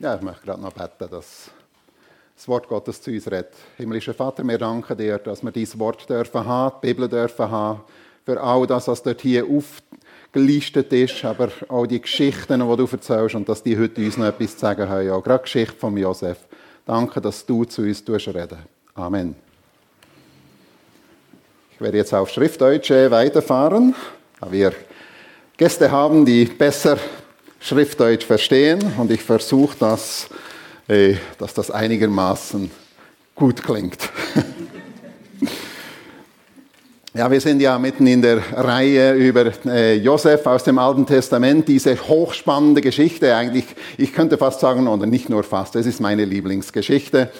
Ja, ich möchte gerade noch beten, dass das Wort Gottes zu uns redet. Himmlischer Vater, wir danken dir, dass wir dieses Wort dürfen haben, die Bibel dürfen haben, für all das, was dort hier aufgelistet ist, aber auch die Geschichten, die du erzählst und dass die heute uns noch etwas zu sagen haben. Auch gerade die Geschichte von Josef. Danke, dass du zu uns reden Amen. Ich werde jetzt auf Schriftdeutsch weiterfahren, da wir Gäste haben, die besser Schriftdeutsch verstehen und ich versuche das, äh, dass das einigermaßen gut klingt. ja, wir sind ja mitten in der Reihe über äh, Josef aus dem Alten Testament, diese hochspannende Geschichte eigentlich, ich könnte fast sagen, oder nicht nur fast, das ist meine Lieblingsgeschichte.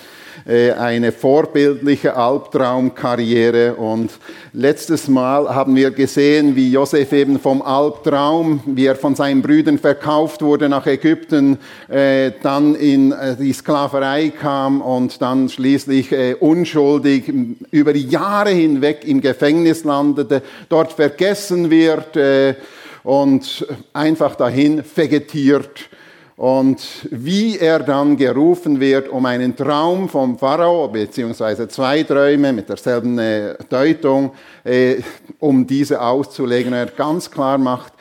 Äh, eine vorbildliche Albtraumkarriere. Und letztes Mal haben wir gesehen, wie Josef eben vom Albtraum, wie er von seinen Brüdern verkauft wurde nach Ägypten, äh, dann in äh, die Sklaverei kam und dann schließlich unschuldig über Jahre hinweg im Gefängnis landete, dort vergessen wird und einfach dahin vegetiert und wie er dann gerufen wird, um einen Traum vom Pharao, beziehungsweise zwei Träume mit derselben äh, Deutung, äh, um diese auszulegen. Er ganz klar macht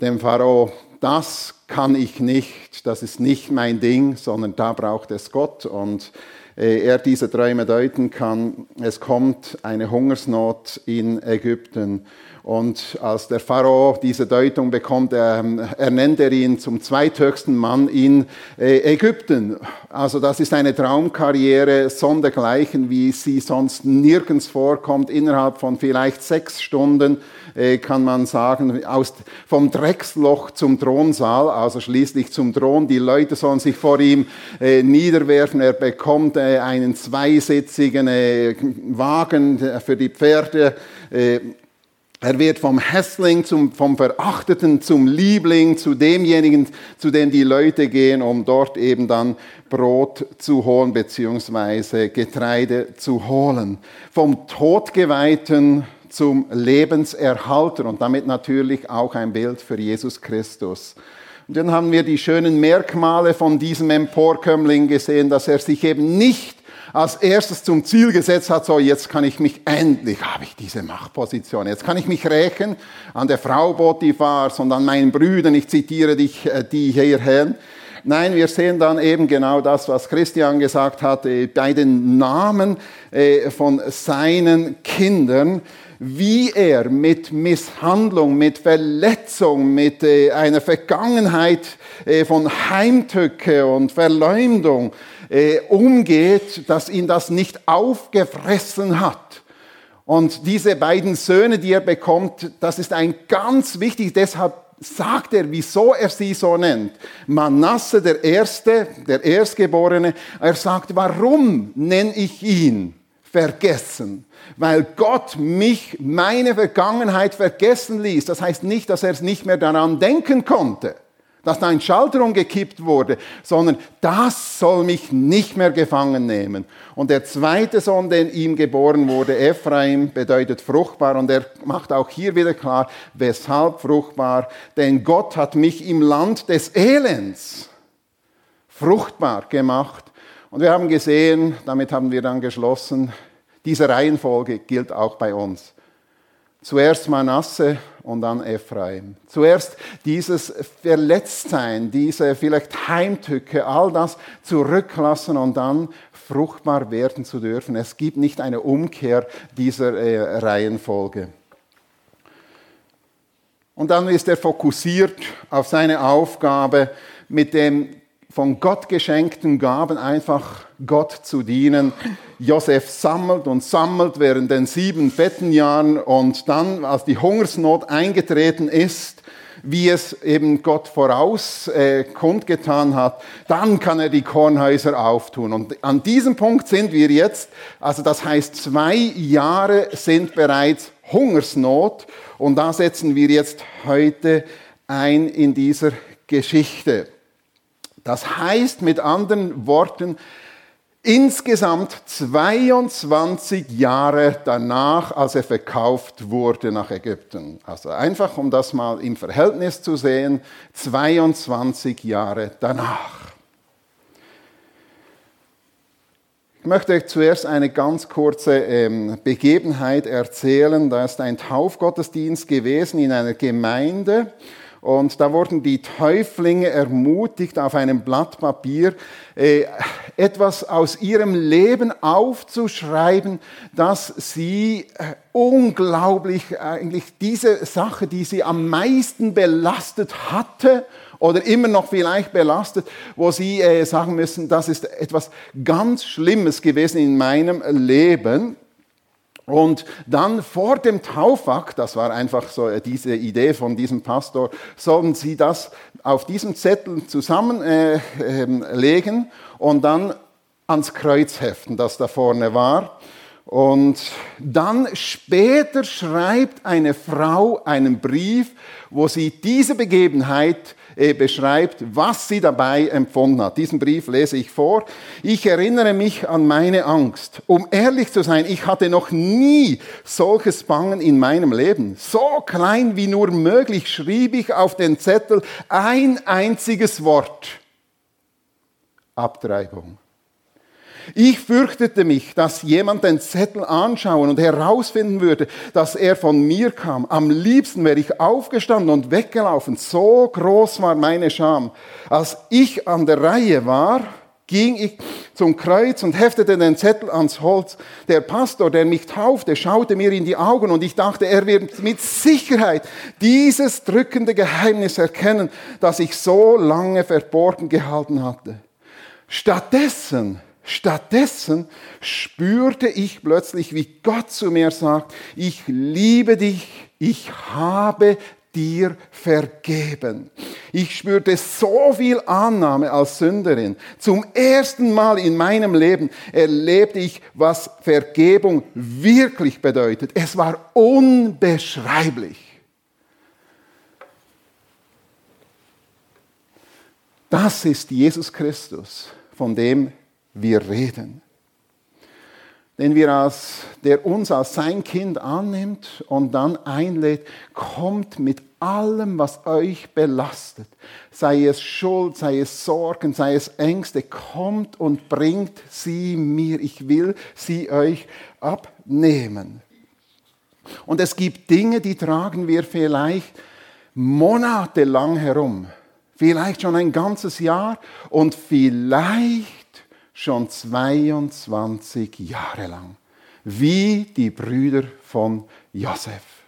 dem Pharao, das kann ich nicht, das ist nicht mein Ding, sondern da braucht es Gott. Und äh, er diese Träume deuten kann, es kommt eine Hungersnot in Ägypten. Und als der Pharao diese Deutung bekommt, er, ernennt er ihn zum zweithöchsten Mann in äh, Ägypten. Also das ist eine Traumkarriere sondergleichen, wie sie sonst nirgends vorkommt. Innerhalb von vielleicht sechs Stunden äh, kann man sagen, aus, vom Drecksloch zum Thronsaal, also schließlich zum Thron. Die Leute sollen sich vor ihm äh, niederwerfen. Er bekommt einen zweisitzigen Wagen für die Pferde er wird vom Hässling, zum, vom Verachteten zum Liebling, zu demjenigen, zu dem die Leute gehen, um dort eben dann Brot zu holen, beziehungsweise Getreide zu holen. Vom Todgeweihten zum Lebenserhalter und damit natürlich auch ein Bild für Jesus Christus. Und dann haben wir die schönen Merkmale von diesem Emporkömmling gesehen, dass er sich eben nicht als erstes zum Ziel gesetzt hat, so jetzt kann ich mich, endlich habe ich diese Machtposition, jetzt kann ich mich rächen an der Frau Potiphars und an meinen Brüdern, ich zitiere dich, äh, die hierher. Nein, wir sehen dann eben genau das, was Christian gesagt hat, äh, bei den Namen äh, von seinen Kindern, wie er mit Misshandlung, mit Verletzung, mit einer Vergangenheit von Heimtücke und Verleumdung äh, umgeht, dass ihn das nicht aufgefressen hat. Und diese beiden Söhne, die er bekommt, das ist ein ganz wichtig, deshalb sagt er, wieso er sie so nennt. Manasse, der Erste, der Erstgeborene, er sagt, warum nenne ich ihn vergessen? Weil Gott mich, meine Vergangenheit vergessen ließ. Das heißt nicht, dass er es nicht mehr daran denken konnte dass da ein Schalter umgekippt wurde, sondern das soll mich nicht mehr gefangen nehmen. Und der zweite Sohn, der ihm geboren wurde, Ephraim, bedeutet fruchtbar. Und er macht auch hier wieder klar, weshalb fruchtbar. Denn Gott hat mich im Land des Elends fruchtbar gemacht. Und wir haben gesehen, damit haben wir dann geschlossen, diese Reihenfolge gilt auch bei uns. Zuerst Manasse und dann Ephraim. Zuerst dieses Verletztsein, diese vielleicht Heimtücke, all das zurücklassen und dann fruchtbar werden zu dürfen. Es gibt nicht eine Umkehr dieser äh, Reihenfolge. Und dann ist er fokussiert auf seine Aufgabe, mit dem von Gott geschenkten Gaben einfach Gott zu dienen. Josef sammelt und sammelt während den sieben fetten Jahren und dann, als die Hungersnot eingetreten ist, wie es eben Gott voraus äh, kundgetan hat, dann kann er die Kornhäuser auftun. Und an diesem Punkt sind wir jetzt, also das heißt, zwei Jahre sind bereits Hungersnot und da setzen wir jetzt heute ein in dieser Geschichte. Das heißt mit anderen Worten, insgesamt 22 Jahre danach, als er verkauft wurde nach Ägypten. Also einfach, um das mal im Verhältnis zu sehen, 22 Jahre danach. Ich möchte euch zuerst eine ganz kurze ähm, Begebenheit erzählen. Da ist ein Taufgottesdienst gewesen in einer Gemeinde. Und da wurden die Täuflinge ermutigt, auf einem Blatt Papier äh, etwas aus ihrem Leben aufzuschreiben, dass sie äh, unglaublich eigentlich diese Sache, die sie am meisten belastet hatte oder immer noch vielleicht belastet, wo sie äh, sagen müssen, das ist etwas ganz Schlimmes gewesen in meinem Leben. Und dann vor dem Taufakt, das war einfach so äh, diese Idee von diesem Pastor, sollen sie das auf diesem Zettel zusammenlegen äh, äh, und dann ans Kreuz heften, das da vorne war. Und dann später schreibt eine Frau einen Brief, wo sie diese Begebenheit beschreibt, was sie dabei empfunden hat. Diesen Brief lese ich vor. Ich erinnere mich an meine Angst. Um ehrlich zu sein, ich hatte noch nie solches Bangen in meinem Leben. So klein wie nur möglich schrieb ich auf den Zettel ein einziges Wort. Abtreibung. Ich fürchtete mich, dass jemand den Zettel anschauen und herausfinden würde, dass er von mir kam. Am liebsten wäre ich aufgestanden und weggelaufen. So groß war meine Scham. Als ich an der Reihe war, ging ich zum Kreuz und heftete den Zettel ans Holz. Der Pastor, der mich taufte, schaute mir in die Augen und ich dachte, er wird mit Sicherheit dieses drückende Geheimnis erkennen, das ich so lange verborgen gehalten hatte. Stattdessen Stattdessen spürte ich plötzlich, wie Gott zu mir sagt, ich liebe dich, ich habe dir vergeben. Ich spürte so viel Annahme als Sünderin. Zum ersten Mal in meinem Leben erlebte ich, was Vergebung wirklich bedeutet. Es war unbeschreiblich. Das ist Jesus Christus, von dem wir reden. Den wir als, der uns als sein Kind annimmt und dann einlädt, kommt mit allem, was euch belastet, sei es Schuld, sei es Sorgen, sei es Ängste, kommt und bringt sie mir. Ich will sie euch abnehmen. Und es gibt Dinge, die tragen wir vielleicht monatelang herum, vielleicht schon ein ganzes Jahr und vielleicht schon 22 Jahre lang, wie die Brüder von Josef.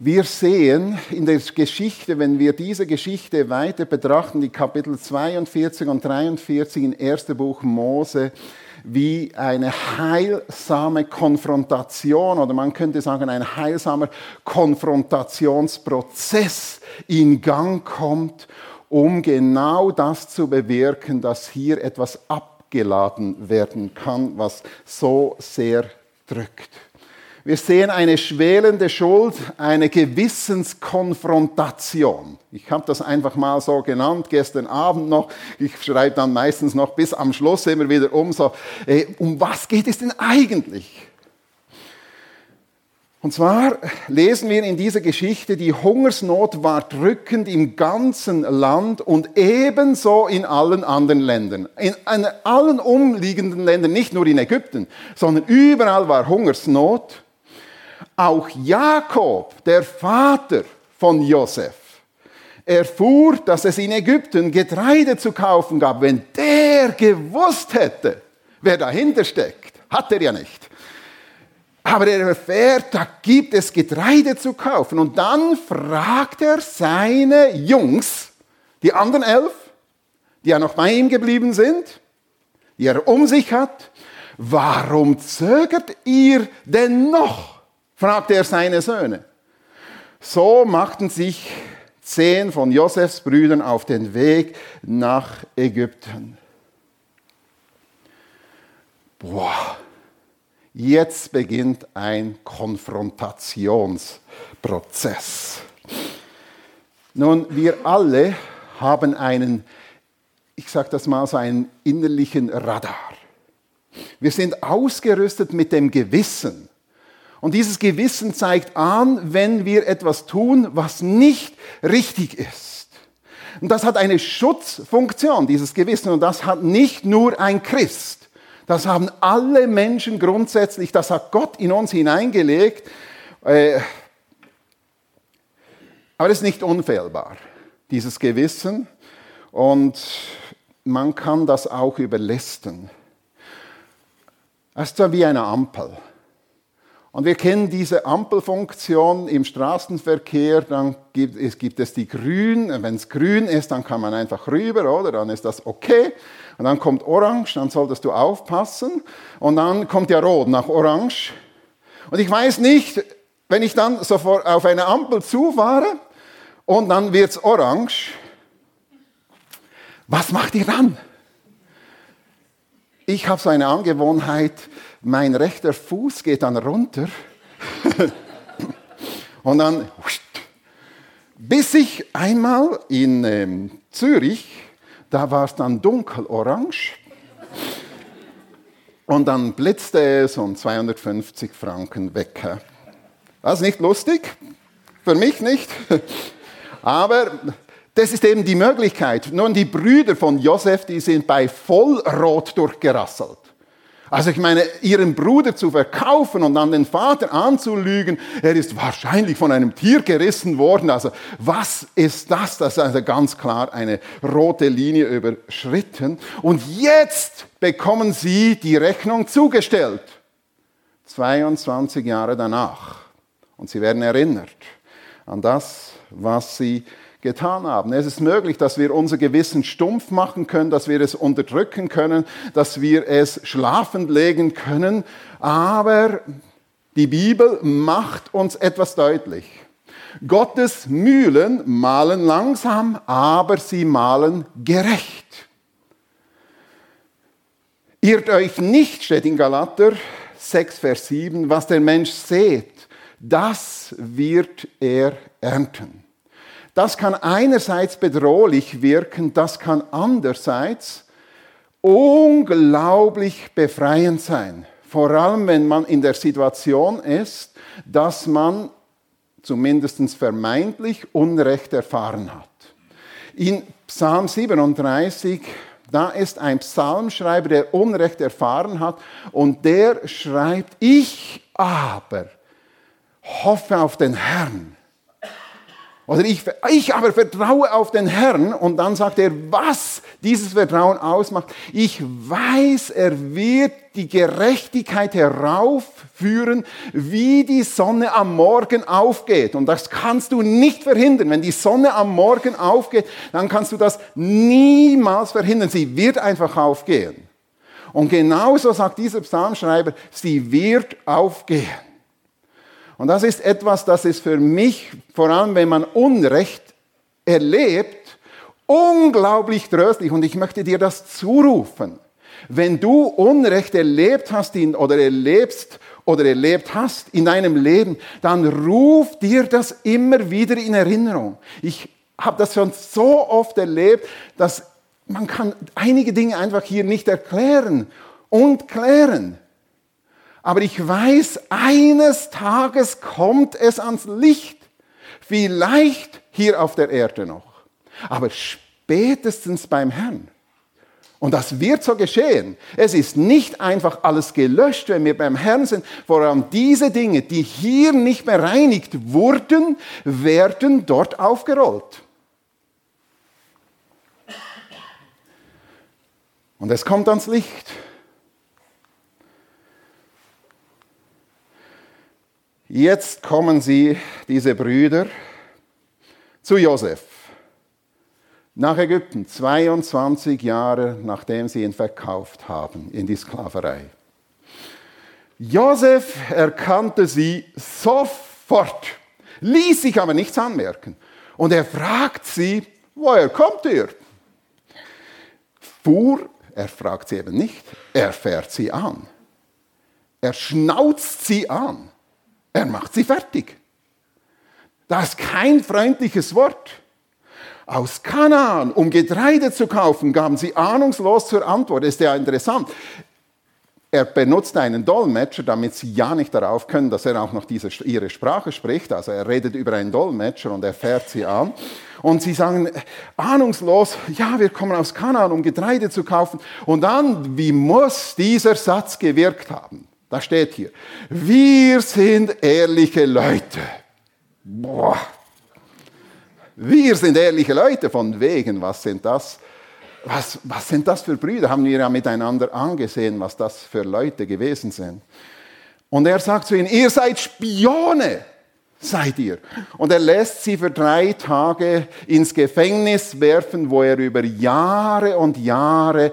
Wir sehen in der Geschichte, wenn wir diese Geschichte weiter betrachten, die Kapitel 42 und 43 im ersten Buch Mose, wie eine heilsame Konfrontation oder man könnte sagen ein heilsamer Konfrontationsprozess in Gang kommt um genau das zu bewirken, dass hier etwas abgeladen werden kann, was so sehr drückt. Wir sehen eine schwelende Schuld, eine Gewissenskonfrontation. Ich habe das einfach mal so genannt, gestern Abend noch. Ich schreibe dann meistens noch bis am Schluss immer wieder um, so, äh, um was geht es denn eigentlich? Und zwar lesen wir in dieser Geschichte, die Hungersnot war drückend im ganzen Land und ebenso in allen anderen Ländern. In, allen umliegenden Ländern, nicht nur in Ägypten, sondern überall war Hungersnot. Auch Jakob, der Vater von Josef, erfuhr, dass es in Ägypten Getreide zu kaufen gab. Wenn der gewusst hätte, wer dahinter steckt, hat er ja nicht aber er erfährt, da gibt es Getreide zu kaufen. Und dann fragt er seine Jungs, die anderen elf, die ja noch bei ihm geblieben sind, die er um sich hat, warum zögert ihr denn noch? fragt er seine Söhne. So machten sich zehn von Josefs Brüdern auf den Weg nach Ägypten. Boah, Jetzt beginnt ein Konfrontationsprozess. Nun, wir alle haben einen, ich sage das mal so, einen innerlichen Radar. Wir sind ausgerüstet mit dem Gewissen. Und dieses Gewissen zeigt an, wenn wir etwas tun, was nicht richtig ist. Und das hat eine Schutzfunktion, dieses Gewissen. Und das hat nicht nur ein Christ. Das haben alle Menschen grundsätzlich. Das hat Gott in uns hineingelegt. Äh, aber es ist nicht unfehlbar, dieses Gewissen. Und man kann das auch überlisten. Es ist so wie eine Ampel. Und wir kennen diese Ampelfunktion im Straßenverkehr, dann gibt es, gibt es die grün, wenn es grün ist, dann kann man einfach rüber, oder? Dann ist das okay. Und dann kommt orange, dann solltest du aufpassen. Und dann kommt ja rot nach orange. Und ich weiß nicht, wenn ich dann sofort auf eine Ampel zufahre und dann wird es orange, was macht ihr dann? Ich habe so eine Angewohnheit, mein rechter Fuß geht dann runter und dann, bis ich einmal in ähm, Zürich, da war es dann dunkelorange und dann blitzte es und 250 Franken weg. Das ist nicht lustig, für mich nicht, aber das ist eben die Möglichkeit. Nun, die Brüder von Josef, die sind bei Vollrot durchgerasselt. Also ich meine, ihren Bruder zu verkaufen und dann den Vater anzulügen, er ist wahrscheinlich von einem Tier gerissen worden. Also was ist das? Das ist also ganz klar eine rote Linie überschritten. Und jetzt bekommen sie die Rechnung zugestellt. 22 Jahre danach. Und sie werden erinnert an das, was sie getan haben. Es ist möglich, dass wir unser Gewissen stumpf machen können, dass wir es unterdrücken können, dass wir es schlafend legen können, aber die Bibel macht uns etwas deutlich. Gottes Mühlen malen langsam, aber sie malen gerecht. Irrt euch nicht, steht in Galater 6, Vers 7, was der Mensch sät, das wird er ernten. Das kann einerseits bedrohlich wirken, das kann andererseits unglaublich befreiend sein. Vor allem, wenn man in der Situation ist, dass man zumindest vermeintlich Unrecht erfahren hat. In Psalm 37, da ist ein Psalmschreiber, der Unrecht erfahren hat und der schreibt, ich aber hoffe auf den Herrn oder ich, ich aber vertraue auf den Herrn und dann sagt er, was dieses Vertrauen ausmacht. Ich weiß, er wird die Gerechtigkeit heraufführen, wie die Sonne am Morgen aufgeht. Und das kannst du nicht verhindern. Wenn die Sonne am Morgen aufgeht, dann kannst du das niemals verhindern. Sie wird einfach aufgehen. Und genauso sagt dieser Psalmschreiber, sie wird aufgehen. Und das ist etwas, das ist für mich, vor allem wenn man Unrecht erlebt, unglaublich tröstlich. Und ich möchte dir das zurufen. Wenn du Unrecht erlebt hast oder erlebst oder erlebt hast in deinem Leben, dann ruf dir das immer wieder in Erinnerung. Ich habe das schon so oft erlebt, dass man kann einige Dinge einfach hier nicht erklären und klären. Aber ich weiß, eines Tages kommt es ans Licht. Vielleicht hier auf der Erde noch. Aber spätestens beim Herrn. Und das wird so geschehen. Es ist nicht einfach alles gelöscht, wenn wir beim Herrn sind. Vor allem diese Dinge, die hier nicht bereinigt wurden, werden dort aufgerollt. Und es kommt ans Licht. Jetzt kommen sie, diese Brüder, zu Josef nach Ägypten, 22 Jahre nachdem sie ihn verkauft haben in die Sklaverei. Josef erkannte sie sofort, ließ sich aber nichts anmerken. Und er fragt sie, woher kommt ihr? Fuhr, er fragt sie eben nicht, er fährt sie an. Er schnauzt sie an. Er macht sie fertig. Das ist kein freundliches Wort. Aus Kanaan, um Getreide zu kaufen, gaben sie ahnungslos zur Antwort. Ist ja interessant. er benutzt einen Dolmetscher, damit sie ja nicht darauf können, dass er auch noch diese, ihre Sprache spricht. Also er redet über einen Dolmetscher und er fährt sie an. Und sie sagen ahnungslos, ja, wir kommen aus Kanaan, um Getreide zu kaufen. Und dann, wie muss dieser Satz gewirkt haben? Da steht hier, wir sind ehrliche Leute. Boah. Wir sind ehrliche Leute, von wegen, was sind das? Was, was sind das für Brüder? Haben wir ja miteinander angesehen, was das für Leute gewesen sind. Und er sagt zu ihnen, ihr seid Spione, seid ihr. Und er lässt sie für drei Tage ins Gefängnis werfen, wo er über Jahre und Jahre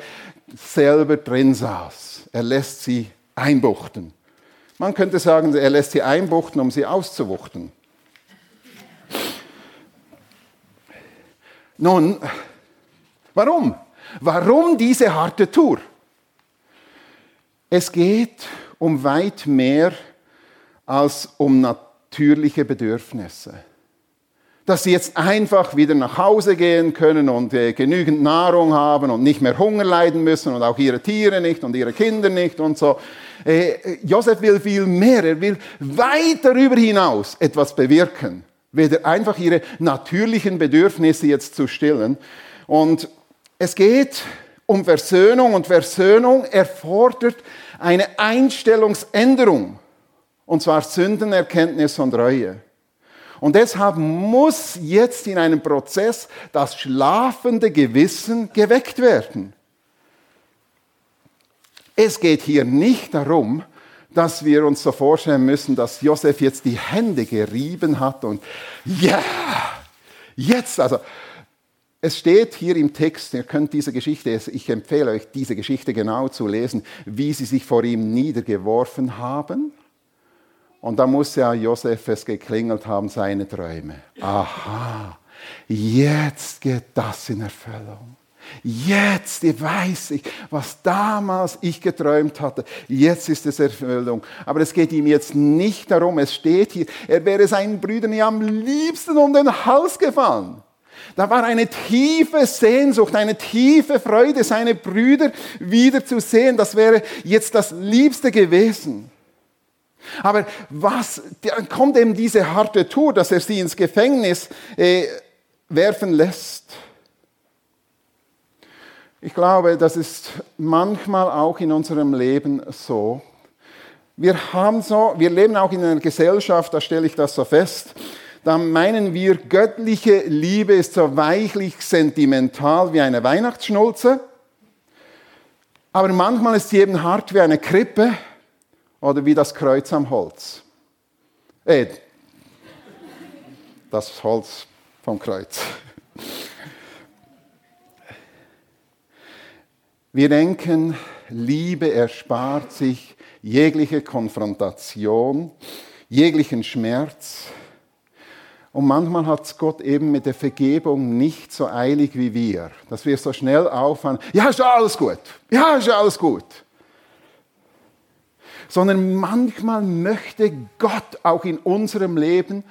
selber drin saß. Er lässt sie einbuchten. Man könnte sagen, er lässt sie einbuchten, um sie auszuwuchten. Nun, warum? Warum diese harte Tour? Es geht um weit mehr als um natürliche Bedürfnisse dass sie jetzt einfach wieder nach Hause gehen können und äh, genügend Nahrung haben und nicht mehr Hunger leiden müssen und auch ihre Tiere nicht und ihre Kinder nicht und so. Äh, Josef will viel mehr, er will weit darüber hinaus etwas bewirken, weder einfach ihre natürlichen Bedürfnisse jetzt zu stillen. Und es geht um Versöhnung und Versöhnung erfordert eine Einstellungsänderung, und zwar Sündenerkenntnis und Reue. Und deshalb muss jetzt in einem Prozess das schlafende Gewissen geweckt werden. Es geht hier nicht darum, dass wir uns so vorstellen müssen, dass Josef jetzt die Hände gerieben hat und ja, jetzt, also es steht hier im Text, ihr könnt diese Geschichte, ich empfehle euch, diese Geschichte genau zu lesen, wie sie sich vor ihm niedergeworfen haben. Und da muss ja Josef es geklingelt haben, seine Träume. Aha, jetzt geht das in Erfüllung. Jetzt weiß ich, was damals ich geträumt hatte. Jetzt ist es Erfüllung. Aber es geht ihm jetzt nicht darum, es steht hier, er wäre seinen Brüdern ja am liebsten um den Hals gefallen. Da war eine tiefe Sehnsucht, eine tiefe Freude, seine Brüder wiederzusehen. Das wäre jetzt das Liebste gewesen. Aber was, dann kommt eben diese harte Tour, dass er sie ins Gefängnis äh, werfen lässt. Ich glaube, das ist manchmal auch in unserem Leben so. Wir haben so, wir leben auch in einer Gesellschaft, da stelle ich das so fest. Da meinen wir, göttliche Liebe ist so weichlich sentimental wie eine Weihnachtsschnulze. Aber manchmal ist sie eben hart wie eine Krippe oder wie das Kreuz am Holz. Äh, das Holz vom Kreuz. Wir denken, Liebe erspart sich jegliche Konfrontation, jeglichen Schmerz. Und manchmal hat es Gott eben mit der Vergebung nicht so eilig wie wir, dass wir so schnell aufhören, ja, ist ja alles gut, ja, ist ja alles gut sondern manchmal möchte Gott auch in unserem Leben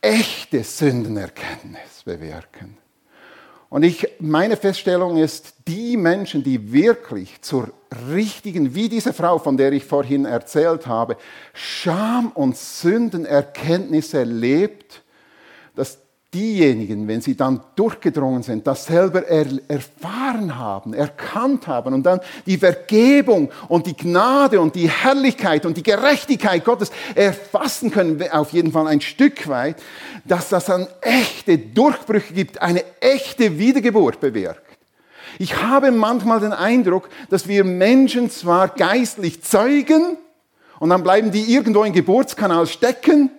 echte Sündenerkenntnis bewirken. Und ich, meine Feststellung ist, die Menschen, die wirklich zur richtigen, wie diese Frau, von der ich vorhin erzählt habe, Scham und Sündenerkenntnis erlebt, dass diejenigen, wenn sie dann durchgedrungen sind, das selber er, erfahren haben, erkannt haben und dann die Vergebung und die Gnade und die Herrlichkeit und die Gerechtigkeit Gottes erfassen können, auf jeden Fall ein Stück weit, dass das dann echte Durchbrüche gibt, eine echte Wiedergeburt bewirkt. Ich habe manchmal den Eindruck, dass wir Menschen zwar geistlich zeugen und dann bleiben die irgendwo im Geburtskanal stecken,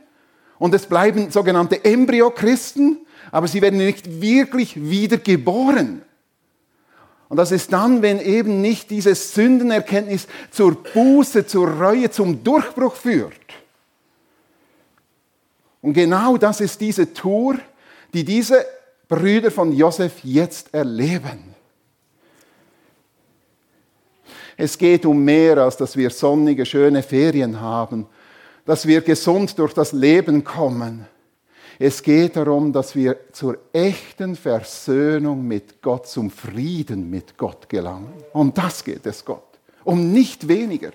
und es bleiben sogenannte Embryo-Christen, aber sie werden nicht wirklich wiedergeboren. Und das ist dann, wenn eben nicht diese Sündenerkenntnis zur Buße, zur Reue, zum Durchbruch führt. Und genau das ist diese Tour, die diese Brüder von Josef jetzt erleben. Es geht um mehr, als dass wir sonnige, schöne Ferien haben dass wir gesund durch das Leben kommen. Es geht darum, dass wir zur echten Versöhnung mit Gott, zum Frieden mit Gott gelangen. Und das geht es Gott. um nicht weniger.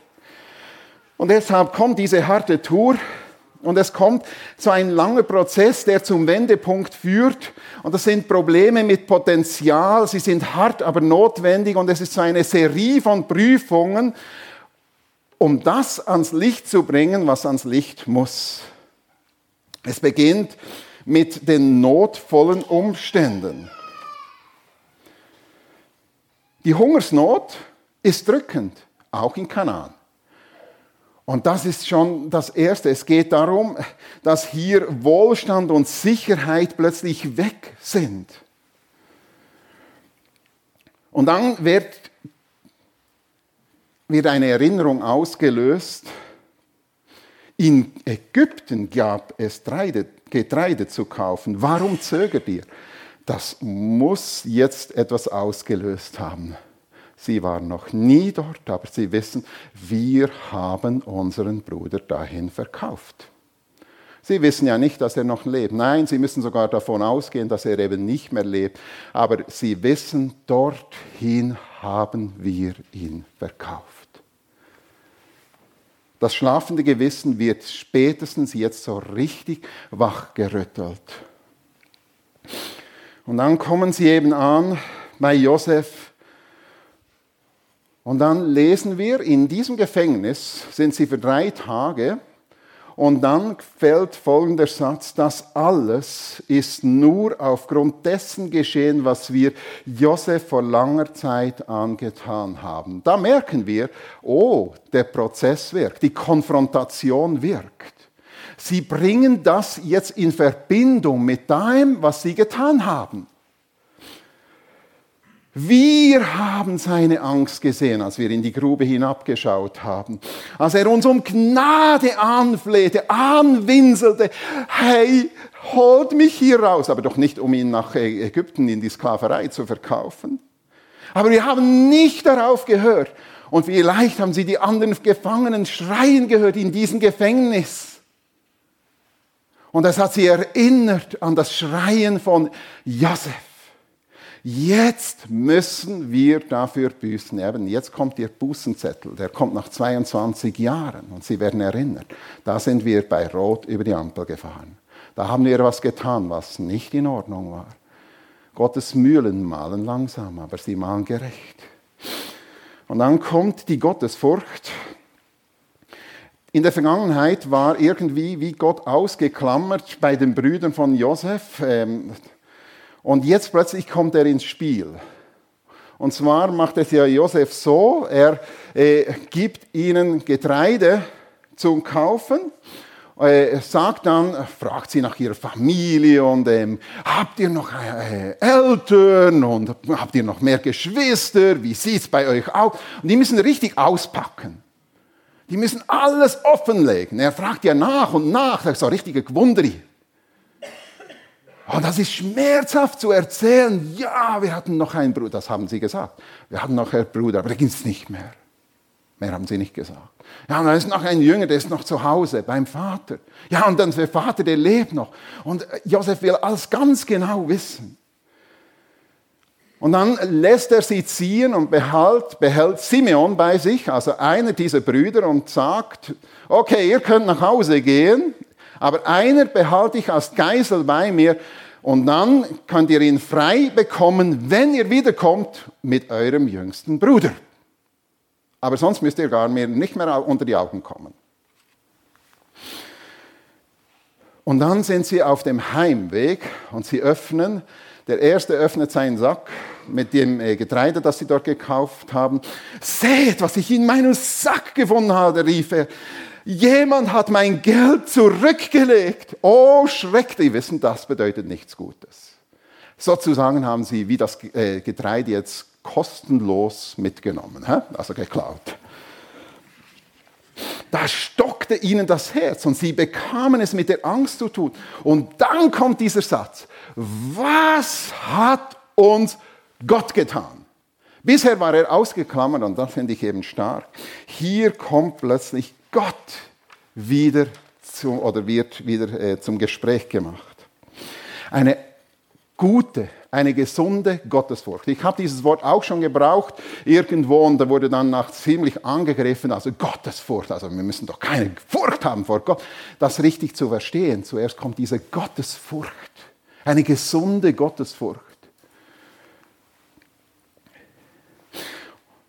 Und deshalb kommt diese harte Tour und es kommt so ein langer Prozess, der zum Wendepunkt führt. Und das sind Probleme mit Potenzial. Sie sind hart, aber notwendig. Und es ist so eine Serie von Prüfungen, um das ans Licht zu bringen, was ans Licht muss. Es beginnt mit den notvollen Umständen. Die Hungersnot ist drückend, auch in Kanaan. Und das ist schon das Erste. Es geht darum, dass hier Wohlstand und Sicherheit plötzlich weg sind. Und dann wird, wird eine Erinnerung ausgelöst. In Ägypten gab es Getreide, zu kaufen. Warum zögert ihr? Das muss jetzt etwas ausgelöst haben. Sie waren noch nie dort, aber sie wissen, wir haben unseren Bruder dahin verkauft. Sie wissen ja nicht, dass er noch lebt. Nein, sie müssen sogar davon ausgehen, dass er eben nicht mehr lebt. Aber sie wissen, dorthin haben wir ihn verkauft. Das schlafende Gewissen wird spätestens jetzt so richtig wachgerüttelt. Und dann kommen sie eben an bei Josef und dann lesen wir, in diesem Gefängnis sind sie für drei Tage und dann fällt folgender Satz, das alles ist nur aufgrund dessen geschehen, was wir Josef vor langer Zeit angetan haben. Da merken wir, oh, der Prozess wirkt, die Konfrontation wirkt. Sie bringen das jetzt in Verbindung mit dem, was sie getan haben. Wir haben seine Angst gesehen, als wir in die Grube hinabgeschaut haben, als er uns um Gnade anflehte, anwinselte, hey, holt mich hier raus, aber doch nicht, um ihn nach Ägypten in die Sklaverei zu verkaufen. Aber wir haben nicht darauf gehört. Und vielleicht haben sie die anderen Gefangenen schreien gehört in diesem Gefängnis. Und das hat sie erinnert an das Schreien von Josef. Jetzt müssen wir dafür büßen. Eben, jetzt kommt Ihr Bußenzettel, der kommt nach 22 Jahren und Sie werden erinnert. Da sind wir bei Rot über die Ampel gefahren. Da haben wir was getan, was nicht in Ordnung war. Gottes Mühlen malen langsam, aber sie malen gerecht. Und dann kommt die Gottesfurcht. In der Vergangenheit war irgendwie wie Gott ausgeklammert bei den Brüdern von Josef. Ähm, und jetzt plötzlich kommt er ins Spiel. Und zwar macht es ja Josef so, er äh, gibt ihnen Getreide zum Kaufen. Äh, sagt dann, fragt sie nach ihrer Familie und ähm, habt ihr noch äh, Eltern und habt ihr noch mehr Geschwister? Wie sieht es bei euch aus? Und die müssen richtig auspacken. Die müssen alles offenlegen. Er fragt ja nach und nach, das ist so richtige Gewunderi. Und das ist schmerzhaft zu erzählen. Ja, wir hatten noch einen Bruder, das haben sie gesagt. Wir hatten noch einen Bruder, aber der gibt es nicht mehr. Mehr haben sie nicht gesagt. Ja, und da ist noch ein Jünger, der ist noch zu Hause beim Vater. Ja, und dann der Vater, der lebt noch. Und Josef will alles ganz genau wissen. Und dann lässt er sie ziehen und behält, behält Simeon bei sich, also einer dieser Brüder, und sagt, okay, ihr könnt nach Hause gehen, aber einer behalte ich als Geisel bei mir und dann könnt ihr ihn frei bekommen, wenn ihr wiederkommt mit eurem jüngsten Bruder. Aber sonst müsst ihr gar nicht mehr unter die Augen kommen. Und dann sind sie auf dem Heimweg und sie öffnen. Der erste öffnet seinen Sack mit dem äh, Getreide, das sie dort gekauft haben. Seht, was ich in meinem Sack gefunden habe, rief er. Jemand hat mein Geld zurückgelegt. Oh, Schreck, die wissen, das bedeutet nichts Gutes. Sozusagen haben sie wie das äh, Getreide jetzt kostenlos mitgenommen, also geklaut. Da stockte ihnen das Herz und sie bekamen es mit der Angst zu tun. Und dann kommt dieser Satz. Was hat uns Gott getan? Bisher war er ausgeklammert und das finde ich eben stark. Hier kommt plötzlich Gott wieder zum, oder wird wieder äh, zum Gespräch gemacht. Eine gute, eine gesunde Gottesfurcht. Ich habe dieses Wort auch schon gebraucht irgendwo und da wurde dann nach ziemlich angegriffen, also Gottesfurcht, also wir müssen doch keine Furcht haben vor Gott. Das richtig zu verstehen, zuerst kommt diese Gottesfurcht, eine gesunde Gottesfurcht.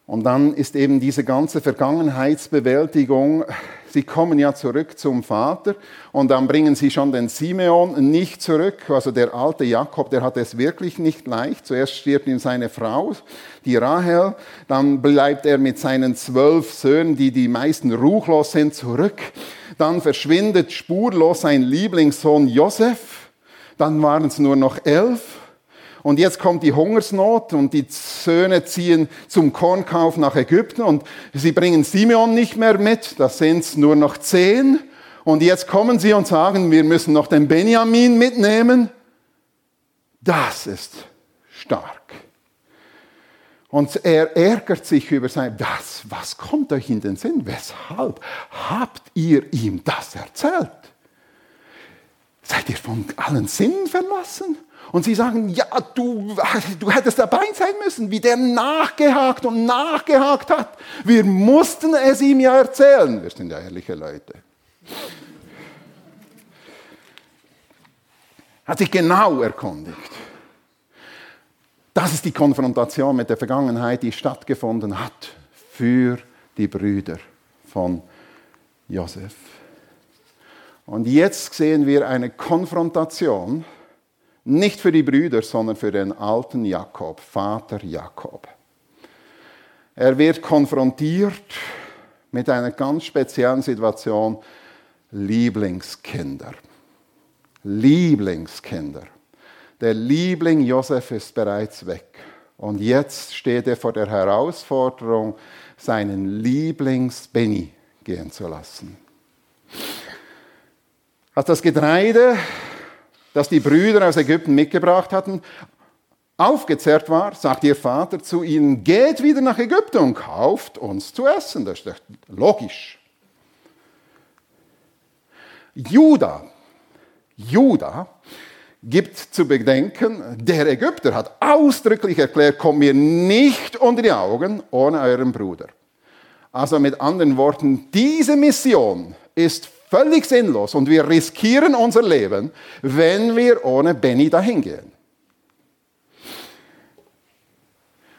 Und dann ist eben diese ganze Vergangenheitsbewältigung, sie kommen ja zurück zum Vater und dann bringen sie schon den Simeon nicht zurück. Also der alte Jakob, der hat es wirklich nicht leicht. Zuerst stirbt ihm seine Frau, die Rahel, dann bleibt er mit seinen zwölf Söhnen, die die meisten ruchlos sind, zurück. Dann verschwindet spurlos sein Lieblingssohn Josef. Dann waren es nur noch elf. Und jetzt kommt die Hungersnot und die Söhne ziehen zum Kornkauf nach Ägypten und sie bringen Simeon nicht mehr mit, da sind es nur noch zehn. Und jetzt kommen sie und sagen, wir müssen noch den Benjamin mitnehmen. Das ist stark. Und er ärgert sich über sein, das, was kommt euch in den Sinn? Weshalb habt ihr ihm das erzählt? Seid ihr von allen Sinnen verlassen? Und sie sagen, ja, du, du hättest dabei sein müssen, wie der nachgehakt und nachgehakt hat. Wir mussten es ihm ja erzählen. Wir sind ja ehrliche Leute. Hat sich genau erkundigt. Das ist die Konfrontation mit der Vergangenheit, die stattgefunden hat für die Brüder von Josef. Und jetzt sehen wir eine Konfrontation, nicht für die Brüder, sondern für den alten Jakob, Vater Jakob. Er wird konfrontiert mit einer ganz speziellen Situation, Lieblingskinder. Lieblingskinder. Der Liebling Josef ist bereits weg. Und jetzt steht er vor der Herausforderung, seinen Lieblings Benny gehen zu lassen. Als das Getreide das die Brüder aus Ägypten mitgebracht hatten, aufgezehrt war, sagt ihr Vater zu ihnen, geht wieder nach Ägypten und kauft uns zu essen. Das ist logisch. Judah, Judah gibt zu bedenken, der Ägypter hat ausdrücklich erklärt, kommt mir nicht unter die Augen ohne euren Bruder. Also mit anderen Worten, diese Mission ist völlig sinnlos und wir riskieren unser Leben, wenn wir ohne Benny dahin gehen.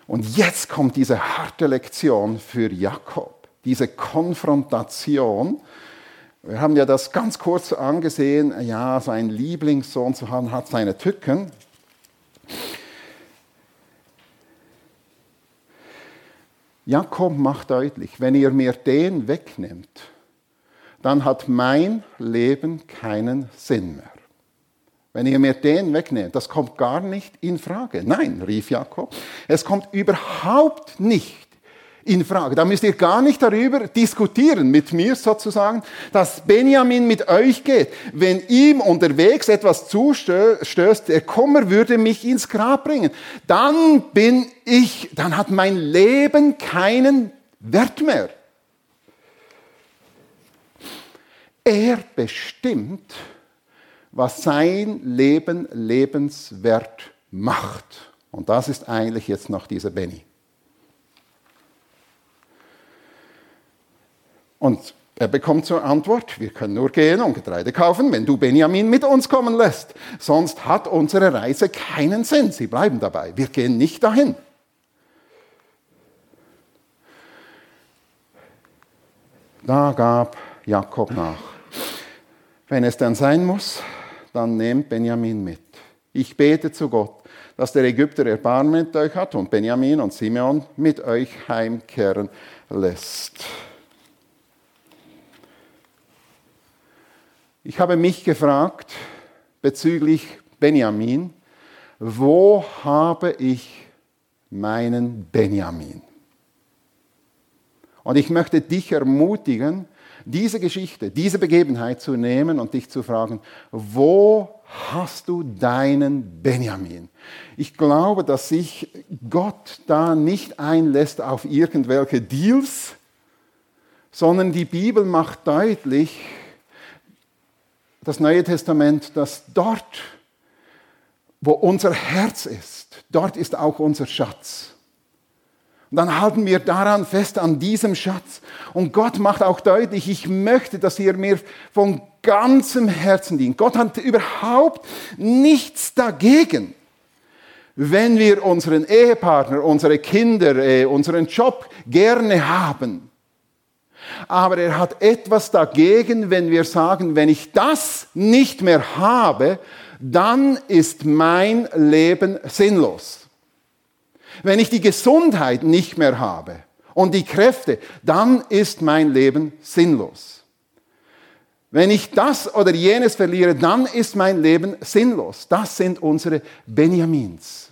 Und jetzt kommt diese harte Lektion für Jakob, diese Konfrontation. Wir haben ja das ganz kurz angesehen, ja, sein Lieblingssohn zu haben, hat seine Tücken. Jakob macht deutlich, wenn ihr mir den wegnimmt, dann hat mein Leben keinen Sinn mehr. Wenn ihr mir den wegnehmt, das kommt gar nicht in Frage. Nein, rief Jakob, es kommt überhaupt nicht in Frage. Da müsst ihr gar nicht darüber diskutieren mit mir sozusagen, dass Benjamin mit euch geht. Wenn ihm unterwegs etwas zustößt, der Kummer würde mich ins Grab bringen. Dann bin ich, dann hat mein Leben keinen Wert mehr. Er bestimmt, was sein Leben lebenswert macht. Und das ist eigentlich jetzt noch dieser Benny. Und er bekommt zur Antwort, wir können nur gehen und Getreide kaufen, wenn du Benjamin mit uns kommen lässt. Sonst hat unsere Reise keinen Sinn. Sie bleiben dabei. Wir gehen nicht dahin. Da gab Jakob nach. Wenn es dann sein muss, dann nehmt Benjamin mit. Ich bete zu Gott, dass der Ägypter Erbarmen mit euch hat und Benjamin und Simeon mit euch heimkehren lässt. Ich habe mich gefragt bezüglich Benjamin, wo habe ich meinen Benjamin? Und ich möchte dich ermutigen, diese Geschichte, diese Begebenheit zu nehmen und dich zu fragen, wo hast du deinen Benjamin? Ich glaube, dass sich Gott da nicht einlässt auf irgendwelche Deals, sondern die Bibel macht deutlich, das Neue Testament, dass dort, wo unser Herz ist, dort ist auch unser Schatz. Dann halten wir daran fest, an diesem Schatz. Und Gott macht auch deutlich, ich möchte, dass ihr mir von ganzem Herzen dient. Gott hat überhaupt nichts dagegen, wenn wir unseren Ehepartner, unsere Kinder, äh, unseren Job gerne haben. Aber er hat etwas dagegen, wenn wir sagen, wenn ich das nicht mehr habe, dann ist mein Leben sinnlos. Wenn ich die Gesundheit nicht mehr habe und die Kräfte, dann ist mein Leben sinnlos. Wenn ich das oder jenes verliere, dann ist mein Leben sinnlos. Das sind unsere Benjamins.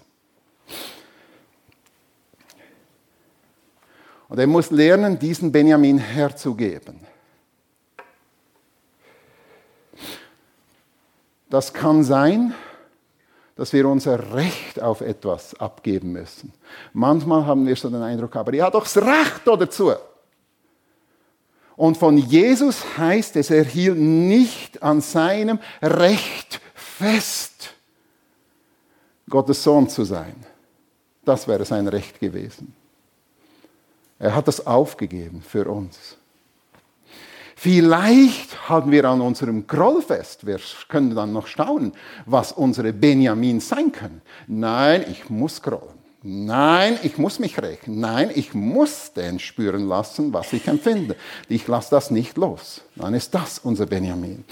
Und er muss lernen, diesen Benjamin herzugeben. Das kann sein, dass wir unser Recht auf etwas abgeben müssen. Manchmal haben wir so den Eindruck, aber er hat doch das Recht dazu. Und von Jesus heißt es, er hielt nicht an seinem Recht fest, Gottes Sohn zu sein. Das wäre sein Recht gewesen. Er hat das aufgegeben für uns. Vielleicht halten wir an unserem Groll fest. Wir können dann noch staunen, was unsere Benjamin sein können. Nein, ich muss grollen. Nein, ich muss mich rächen. Nein, ich muss den spüren lassen, was ich empfinde. Ich lasse das nicht los. Dann ist das unser Benjamin.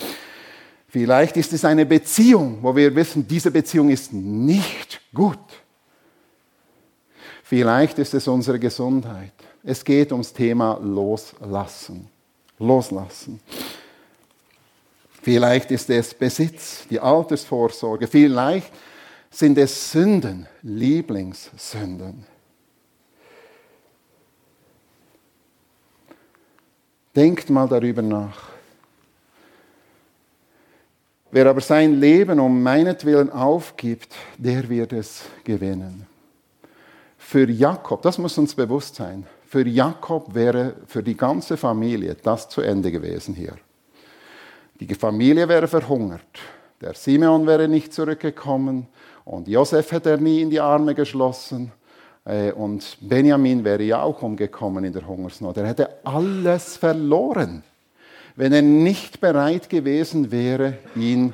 Vielleicht ist es eine Beziehung, wo wir wissen, diese Beziehung ist nicht gut. Vielleicht ist es unsere Gesundheit. Es geht ums Thema Loslassen loslassen. Vielleicht ist es Besitz, die Altersvorsorge. Vielleicht sind es Sünden, Lieblingssünden. Denkt mal darüber nach. Wer aber sein Leben um meinetwillen aufgibt, der wird es gewinnen. Für Jakob, das muss uns bewusst sein, für Jakob wäre für die ganze Familie das zu Ende gewesen hier. Die Familie wäre verhungert. Der Simeon wäre nicht zurückgekommen und Josef hätte er nie in die Arme geschlossen. Äh, und Benjamin wäre ja auch umgekommen in der Hungersnot. Er hätte alles verloren, wenn er nicht bereit gewesen wäre, ihn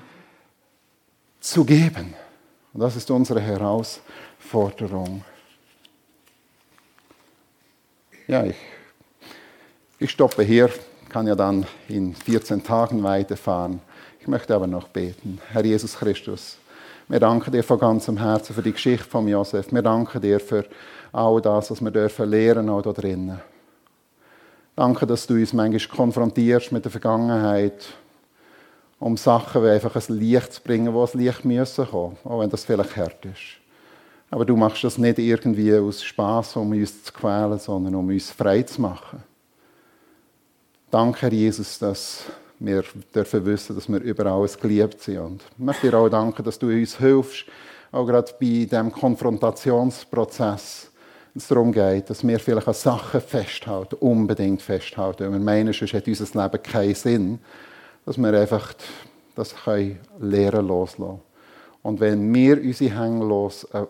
zu geben. Und das ist unsere Herausforderung. Ja, ich, ich stoppe hier, kann ja dann in 14 Tagen weiterfahren. Ich möchte aber noch beten. Herr Jesus Christus, wir danken dir von ganzem Herzen für die Geschichte von Josef. Wir danken dir für all das, was wir dürfen lernen auch da drinnen. Danke, dass du uns manchmal konfrontierst mit der Vergangenheit, um Sachen einfach ein Licht zu bringen, wo das Licht müssen kommen, auch wenn das vielleicht hart ist. Aber du machst das nicht irgendwie aus Spaß, um uns zu quälen, sondern um uns frei zu machen. Danke, Herr Jesus, dass wir dürfen wissen, dass wir über alles geliebt sind. Und ich möchte dir auch danken, dass du uns hilfst, auch gerade bei diesem Konfrontationsprozess, es darum geht, dass wir vielleicht an Sachen festhalten, unbedingt festhalten. Wenn wir meinen, sonst hat unser Leben keinen Sinn, dass wir einfach das können lernen loslassen. Und wenn wir unsere Hänge los, äh,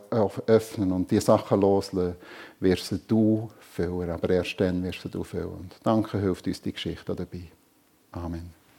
öffnen und die Sachen loslassen, wirst du füllen. Aber erst dann wirst du füllen. Und danke, hilft uns die Geschichte dabei. Amen.